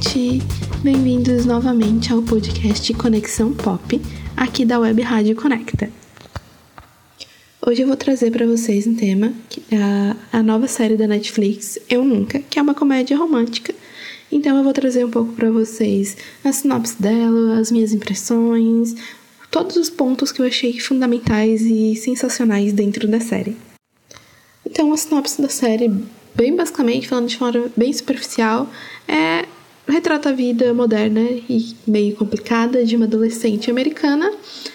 gente! Bem-vindos novamente ao podcast Conexão Pop, aqui da Web Rádio Conecta. Hoje eu vou trazer para vocês um tema, a, a nova série da Netflix, Eu Nunca, que é uma comédia romântica. Então eu vou trazer um pouco para vocês a sinopse dela, as minhas impressões, todos os pontos que eu achei fundamentais e sensacionais dentro da série. Então a sinopse da série bem basicamente, falando de forma bem superficial, é retrata a vida moderna e meio complicada de uma adolescente americana,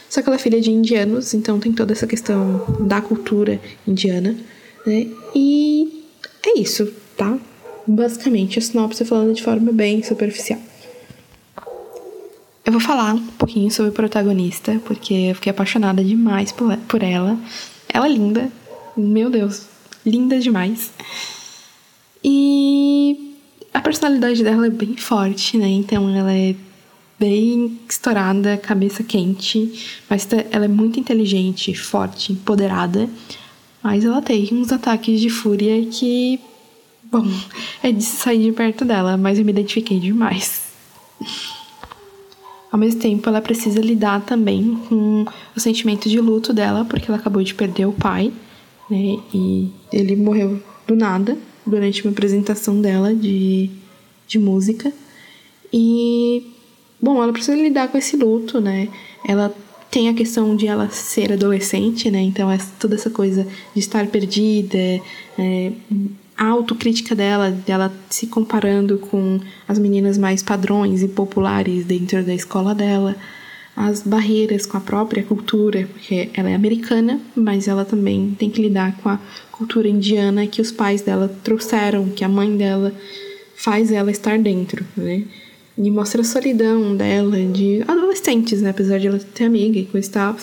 só que ela é filha de indianos, então tem toda essa questão da cultura indiana, né? E é isso, tá? Basicamente, a sinopse falando de forma bem superficial. Eu vou falar um pouquinho sobre a protagonista, porque eu fiquei apaixonada demais por ela. Ela é linda, meu Deus, linda demais. E personalidade dela é bem forte, né? Então ela é bem estourada, cabeça quente, mas ela é muito inteligente, forte, empoderada. Mas ela tem uns ataques de fúria que, bom, é de sair de perto dela, mas eu me identifiquei demais. Ao mesmo tempo, ela precisa lidar também com o sentimento de luto dela, porque ela acabou de perder o pai, né? E ele morreu do nada durante uma apresentação dela de, de música. E, bom, ela precisa lidar com esse luto, né? Ela tem a questão de ela ser adolescente, né? Então, é toda essa coisa de estar perdida, é, a autocrítica dela, dela se comparando com as meninas mais padrões e populares dentro da escola dela as barreiras com a própria cultura, porque ela é americana, mas ela também tem que lidar com a cultura indiana que os pais dela trouxeram, que a mãe dela faz ela estar dentro, né? E mostra a solidão dela de adolescentes, né? Apesar de ela ter amiga e coisa e tal,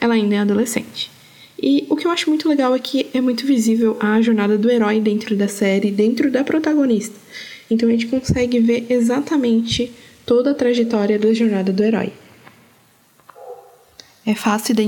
ela ainda é adolescente. E o que eu acho muito legal é que é muito visível a jornada do herói dentro da série, dentro da protagonista. Então a gente consegue ver exatamente toda a trajetória da jornada do herói é fácil de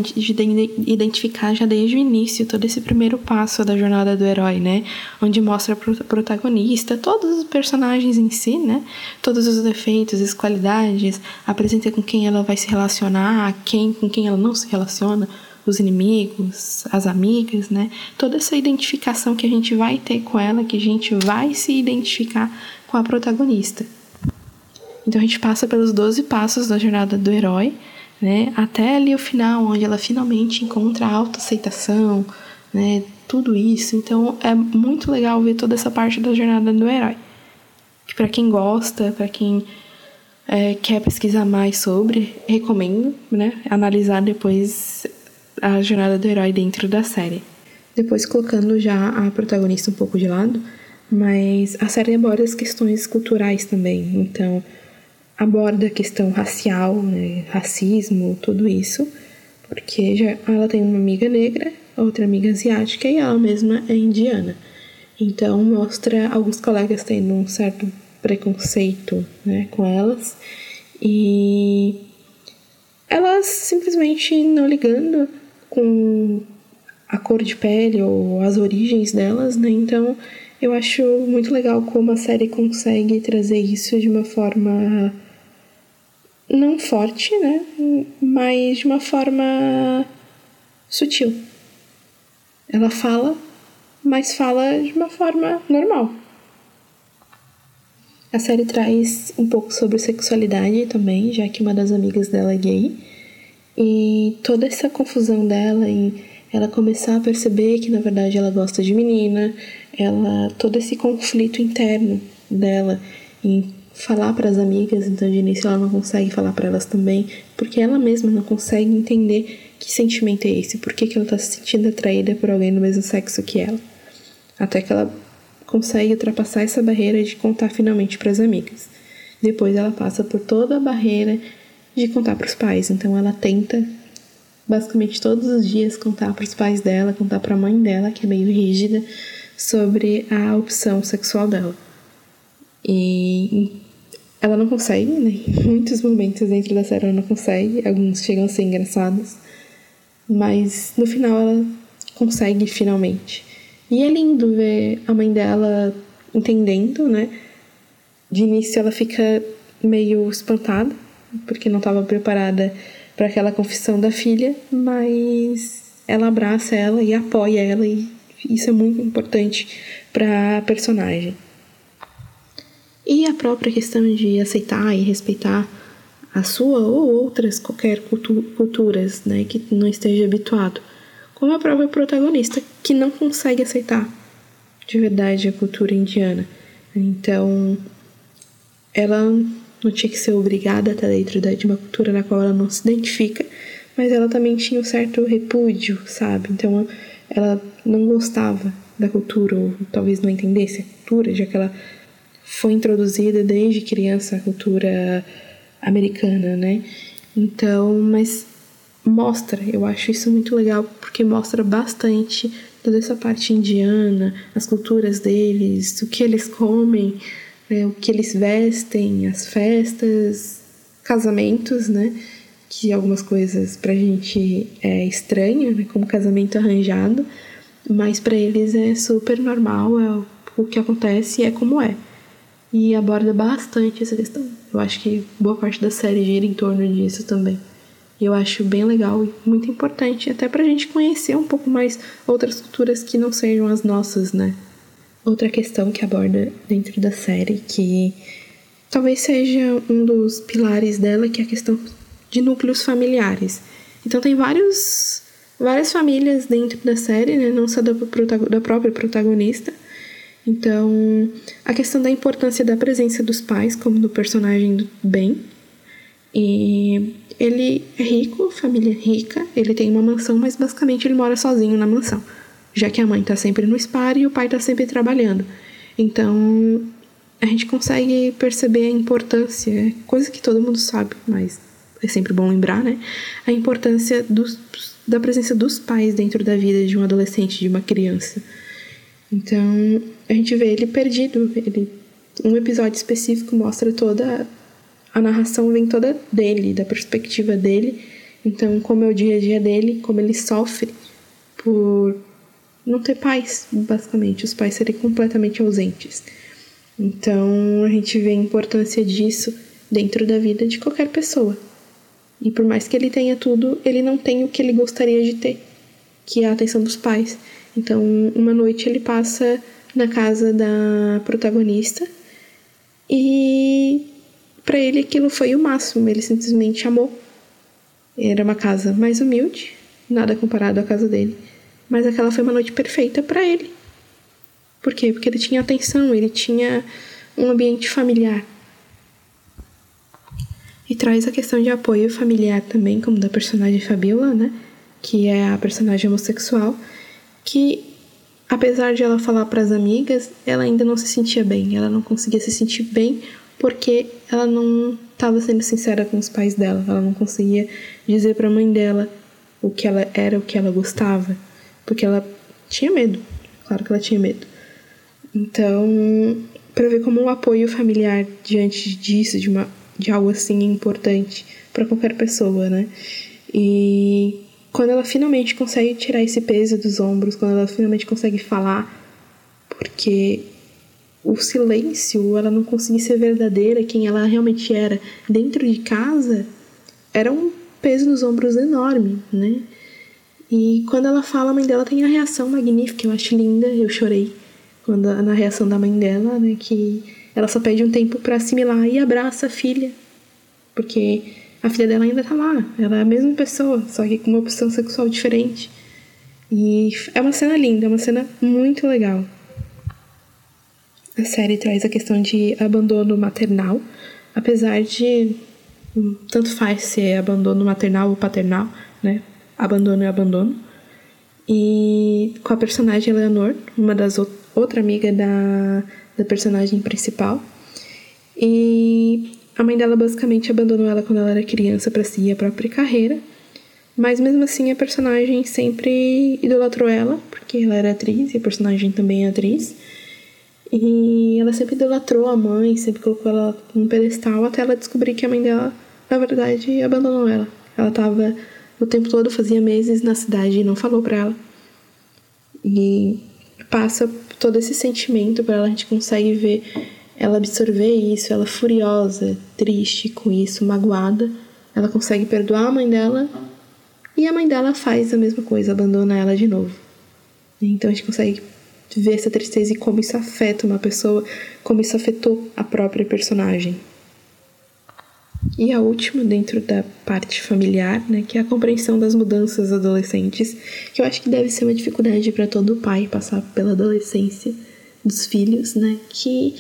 identificar já desde o início todo esse primeiro passo da jornada do herói, né? Onde mostra o protagonista, todos os personagens em si, né? Todos os defeitos, as qualidades, apresenta com quem ela vai se relacionar, quem com quem ela não se relaciona, os inimigos, as amigas, né? Toda essa identificação que a gente vai ter com ela, que a gente vai se identificar com a protagonista. Então a gente passa pelos 12 passos da jornada do herói né? Até ali o final, onde ela finalmente encontra a autoaceitação, né? Tudo isso. Então é muito legal ver toda essa parte da jornada do herói. Que para quem gosta, para quem é, quer pesquisar mais sobre, recomendo, né? Analisar depois a jornada do herói dentro da série. Depois colocando já a protagonista um pouco de lado, mas a série aborda as questões culturais também. Então, aborda a questão racial, né, racismo, tudo isso, porque já ela tem uma amiga negra, outra amiga asiática e ela mesma é indiana. Então mostra alguns colegas tendo um certo preconceito né, com elas e elas simplesmente não ligando com a cor de pele ou as origens delas, né? Então eu acho muito legal como a série consegue trazer isso de uma forma não forte, né? Mas de uma forma sutil. Ela fala, mas fala de uma forma normal. A série traz um pouco sobre sexualidade também, já que uma das amigas dela é gay. E toda essa confusão dela em ela começar a perceber que na verdade ela gosta de menina, ela todo esse conflito interno dela em falar para as amigas, então de início ela não consegue falar para elas também, porque ela mesma não consegue entender que sentimento é esse, por que, ela está se sentindo atraída por alguém do mesmo sexo que ela. Até que ela consegue ultrapassar essa barreira de contar finalmente para as amigas. Depois ela passa por toda a barreira de contar para os pais, então ela tenta basicamente todos os dias contar para os pais dela, contar para a mãe dela, que é meio rígida, sobre a opção sexual dela. E ela não consegue, né? Muitos momentos dentro da série ela não consegue, alguns chegam a ser engraçados, mas no final ela consegue finalmente. E é lindo ver a mãe dela entendendo, né? de início ela fica meio espantada, porque não estava preparada para aquela confissão da filha, mas ela abraça ela e apoia ela, e isso é muito importante para a personagem. E a própria questão de aceitar e respeitar a sua ou outras qualquer cultu culturas, né, que não esteja habituado, como a própria protagonista que não consegue aceitar de verdade a cultura indiana. Então, ela não tinha que ser obrigada a estar dentro de uma cultura na qual ela não se identifica, mas ela também tinha um certo repúdio, sabe? Então, ela não gostava da cultura, ou talvez não entendesse a cultura, já que ela foi introduzida desde criança a cultura americana, né? Então, mas mostra, eu acho isso muito legal porque mostra bastante toda essa parte indiana, as culturas deles, o que eles comem, né, o que eles vestem, as festas, casamentos, né? Que algumas coisas pra gente é estranho, né? Como casamento arranjado, mas para eles é super normal, é o que acontece e é como é e aborda bastante essa questão. Eu acho que boa parte da série gira em torno disso também. E eu acho bem legal e muito importante, até pra gente conhecer um pouco mais outras culturas que não sejam as nossas, né? Outra questão que aborda dentro da série, que talvez seja um dos pilares dela, que é a questão de núcleos familiares. Então tem vários, várias famílias dentro da série, né? Não só da, da própria protagonista, então, a questão da importância da presença dos pais, como do personagem do Ben. E ele é rico, família rica, ele tem uma mansão, mas basicamente ele mora sozinho na mansão, já que a mãe tá sempre no SPAR e o pai tá sempre trabalhando. Então, a gente consegue perceber a importância, coisa que todo mundo sabe, mas é sempre bom lembrar, né? A importância dos, da presença dos pais dentro da vida de um adolescente, de uma criança. Então, a gente vê ele perdido. Ele, um episódio específico mostra toda a narração vem toda dele, da perspectiva dele. Então, como é o dia a dia dele, como ele sofre por não ter pais, basicamente, os pais serem completamente ausentes. Então, a gente vê a importância disso dentro da vida de qualquer pessoa. E por mais que ele tenha tudo, ele não tem o que ele gostaria de ter, que é a atenção dos pais. Então, uma noite ele passa na casa da protagonista e para ele aquilo foi o máximo, ele simplesmente amou. Era uma casa mais humilde, nada comparado à casa dele, mas aquela foi uma noite perfeita para ele. Por quê? Porque ele tinha atenção, ele tinha um ambiente familiar. E traz a questão de apoio familiar também, como da personagem Fabiola, né? Que é a personagem homossexual que apesar de ela falar para as amigas, ela ainda não se sentia bem. Ela não conseguia se sentir bem porque ela não estava sendo sincera com os pais dela. Ela não conseguia dizer para a mãe dela o que ela era, o que ela gostava, porque ela tinha medo. Claro que ela tinha medo. Então, para ver como o apoio familiar diante disso, de uma de algo assim importante para qualquer pessoa, né? E quando ela finalmente consegue tirar esse peso dos ombros, quando ela finalmente consegue falar, porque o silêncio, ela não conseguia ser verdadeira, quem ela realmente era dentro de casa, era um peso nos ombros enorme, né? E quando ela fala, a mãe dela tem a reação magnífica, eu acho linda, eu chorei quando na reação da mãe dela, né, que ela só pede um tempo para assimilar e abraça a filha, porque a filha dela ainda tá lá. Ela é a mesma pessoa, só que com uma opção sexual diferente. E é uma cena linda, é uma cena muito legal. A série traz a questão de abandono maternal, apesar de tanto faz se é abandono maternal ou paternal, né? Abandono é abandono. E com a personagem Eleanor, uma das outra amiga da, da personagem principal. E a mãe dela basicamente abandonou ela quando ela era criança para seguir a própria carreira. Mas mesmo assim a personagem sempre idolatrou ela, porque ela era atriz e a personagem também é atriz. E ela sempre idolatrou a mãe, sempre colocou ela num pedestal até ela descobrir que a mãe dela, na verdade, abandonou ela. Ela tava o tempo todo, fazia meses na cidade e não falou pra ela. E passa todo esse sentimento para ela, a gente consegue ver ela absorver isso, ela furiosa, triste com isso, magoada, ela consegue perdoar a mãe dela e a mãe dela faz a mesma coisa, abandona ela de novo. Então a gente consegue ver essa tristeza e como isso afeta uma pessoa, como isso afetou a própria personagem. E a última, dentro da parte familiar, né, que é a compreensão das mudanças adolescentes, que eu acho que deve ser uma dificuldade para todo pai passar pela adolescência dos filhos, né, que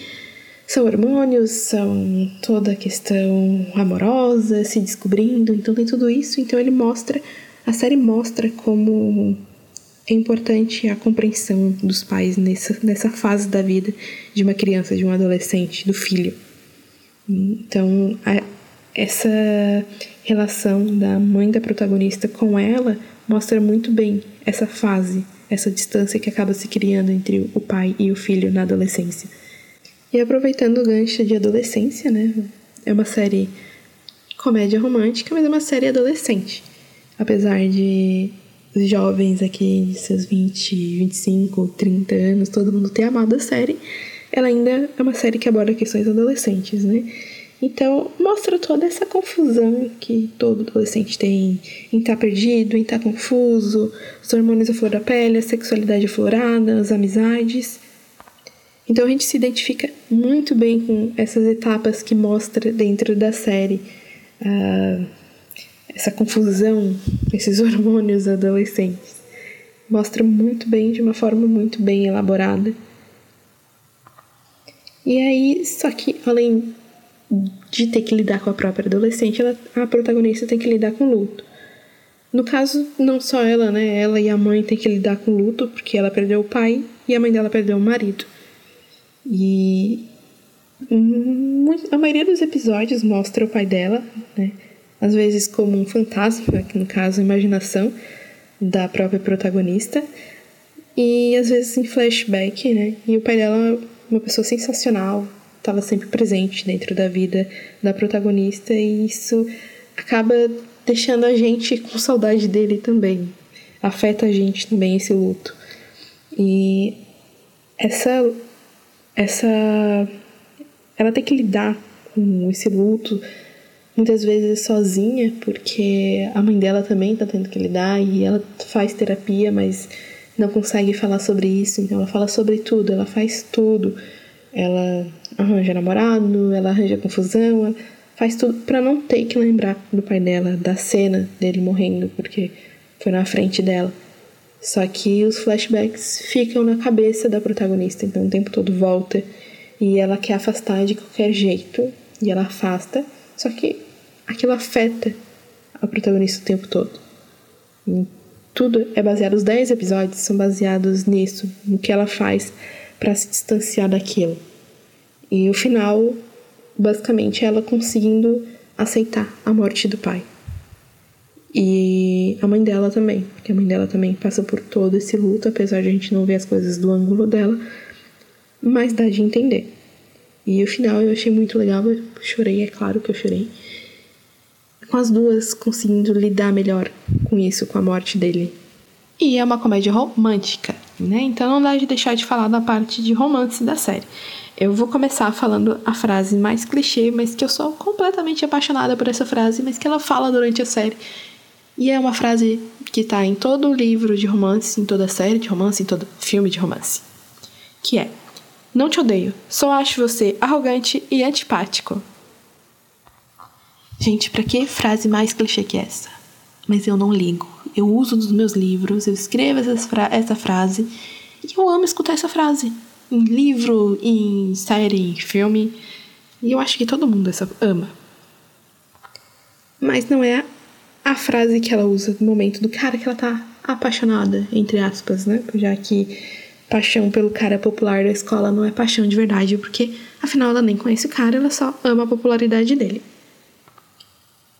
são hormônios, são toda a questão amorosa, se descobrindo, então tem tudo isso, então ele mostra, a série mostra como é importante a compreensão dos pais nessa, nessa fase da vida de uma criança, de um adolescente, do filho. Então, a, essa relação da mãe da protagonista com ela mostra muito bem essa fase, essa distância que acaba se criando entre o pai e o filho na adolescência. E aproveitando o gancho de adolescência, né? É uma série comédia romântica, mas é uma série adolescente. Apesar de os jovens aqui de seus 20, 25, 30 anos, todo mundo ter amado a série, ela ainda é uma série que aborda questões adolescentes, né? Então, mostra toda essa confusão que todo adolescente tem em estar tá perdido, em estar tá confuso, os hormônios à flor da pele, a sexualidade aflorada, as amizades. Então, a gente se identifica muito bem com essas etapas que mostra dentro da série. Uh, essa confusão, esses hormônios adolescentes. Mostra muito bem, de uma forma muito bem elaborada. E aí, só que além de ter que lidar com a própria adolescente, ela, a protagonista tem que lidar com luto. No caso, não só ela, né? Ela e a mãe têm que lidar com luto, porque ela perdeu o pai e a mãe dela perdeu o marido. E a maioria dos episódios mostra o pai dela, né? às vezes como um fantasma, que no caso a imaginação da própria protagonista, e às vezes em flashback, né? E o pai dela, uma pessoa sensacional, estava sempre presente dentro da vida da protagonista, e isso acaba deixando a gente com saudade dele também. Afeta a gente também esse luto. E essa essa ela tem que lidar com esse luto muitas vezes sozinha, porque a mãe dela também tá tendo que lidar e ela faz terapia, mas não consegue falar sobre isso, então ela fala sobre tudo, ela faz tudo. Ela arranja namorado, ela arranja confusão, ela faz tudo para não ter que lembrar do pai dela, da cena dele morrendo, porque foi na frente dela. Só que os flashbacks ficam na cabeça da protagonista, então o tempo todo volta e ela quer afastar de qualquer jeito e ela afasta. Só que aquilo afeta a protagonista o tempo todo. E tudo é baseado, os 10 episódios são baseados nisso, no que ela faz para se distanciar daquilo. E o final, basicamente, é ela conseguindo aceitar a morte do pai. E a mãe dela também, porque a mãe dela também passa por todo esse luto, apesar de a gente não ver as coisas do ângulo dela, mas dá de entender. E o final eu achei muito legal, eu chorei, é claro que eu chorei com as duas conseguindo lidar melhor com isso, com a morte dele. E é uma comédia romântica, né? Então não dá de deixar de falar da parte de romance da série. Eu vou começar falando a frase mais clichê, mas que eu sou completamente apaixonada por essa frase, mas que ela fala durante a série. E é uma frase que tá em todo livro de romance, em toda série de romance, em todo filme de romance. Que é: Não te odeio, só acho você arrogante e antipático. Gente, para que frase mais clichê que essa? Mas eu não ligo. Eu uso nos meus livros, eu escrevo essa, fra essa frase e eu amo escutar essa frase. Em livro, em série, em filme. E eu acho que todo mundo essa ama. Mas não é a frase que ela usa no momento do cara que ela tá apaixonada, entre aspas, né? Já que paixão pelo cara popular da escola não é paixão de verdade, porque afinal ela nem conhece o cara, ela só ama a popularidade dele.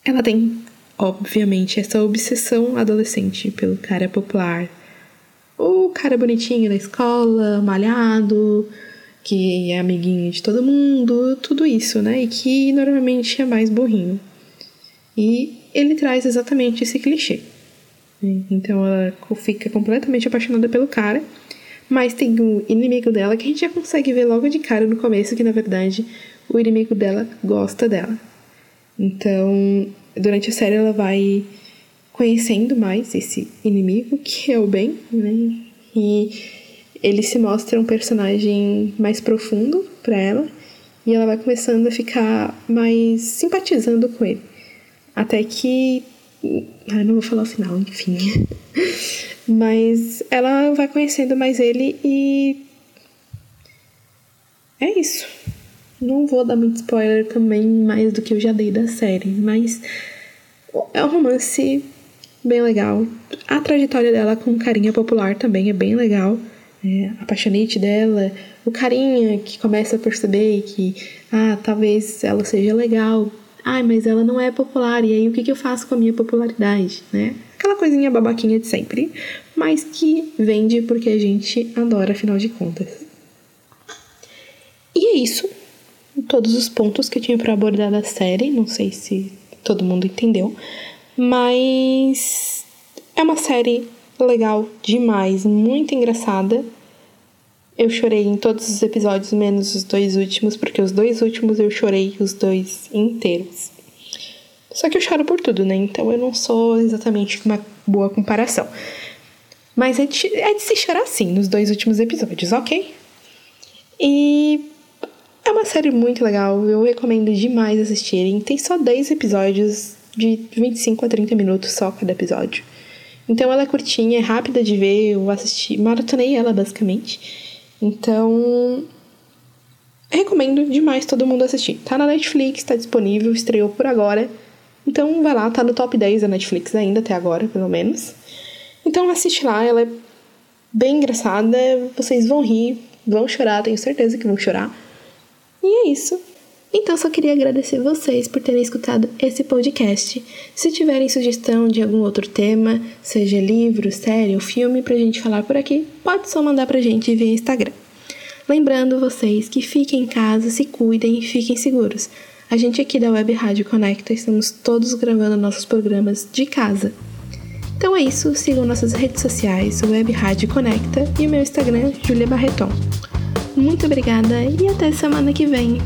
Ela tem, obviamente, essa obsessão adolescente pelo cara popular. O cara bonitinho da escola, malhado, que é amiguinho de todo mundo, tudo isso, né? E que normalmente é mais burrinho. E ele traz exatamente esse clichê. Então ela fica completamente apaixonada pelo cara, Mas tem um inimigo dela que a gente já consegue ver logo de cara no começo que, na verdade, o inimigo dela gosta dela. Então, durante a série, ela vai conhecendo mais esse inimigo, que é o Ben, né? E ele se mostra um personagem mais profundo para ela. E ela vai começando a ficar mais simpatizando com ele. Até que. Ah, não vou falar o final, enfim. Mas ela vai conhecendo mais ele e. É isso. Não vou dar muito spoiler também, mais do que eu já dei da série, mas é um romance bem legal. A trajetória dela com carinha popular também é bem legal. É, a paixonite dela, o carinha que começa a perceber que, ah, talvez ela seja legal, ai, mas ela não é popular, e aí o que, que eu faço com a minha popularidade, né? Aquela coisinha babaquinha de sempre, mas que vende porque a gente adora, afinal de contas. E é isso. Todos os pontos que eu tinha para abordar da série. Não sei se todo mundo entendeu. Mas é uma série legal demais, muito engraçada. Eu chorei em todos os episódios, menos os dois últimos, porque os dois últimos eu chorei os dois inteiros. Só que eu choro por tudo, né? Então eu não sou exatamente uma boa comparação. Mas é de, é de se chorar sim nos dois últimos episódios, ok? E é uma série muito legal, eu recomendo demais assistirem. Tem só 10 episódios de 25 a 30 minutos só cada episódio. Então ela é curtinha, é rápida de ver, eu assisti, maratonei ela basicamente. Então recomendo demais todo mundo assistir. Tá na Netflix, tá disponível, estreou por agora. Então vai lá, tá no top 10 da Netflix ainda, até agora, pelo menos. Então assiste lá, ela é bem engraçada, vocês vão rir, vão chorar, tenho certeza que vão chorar. E é isso. Então só queria agradecer vocês por terem escutado esse podcast. Se tiverem sugestão de algum outro tema, seja livro, série ou filme pra gente falar por aqui, pode só mandar pra gente via Instagram. Lembrando vocês que fiquem em casa, se cuidem e fiquem seguros. A gente aqui da Web Rádio Conecta estamos todos gravando nossos programas de casa. Então é isso, sigam nossas redes sociais, Web Rádio Conecta e o meu Instagram, Julia Barreton. Muito obrigada e até semana que vem!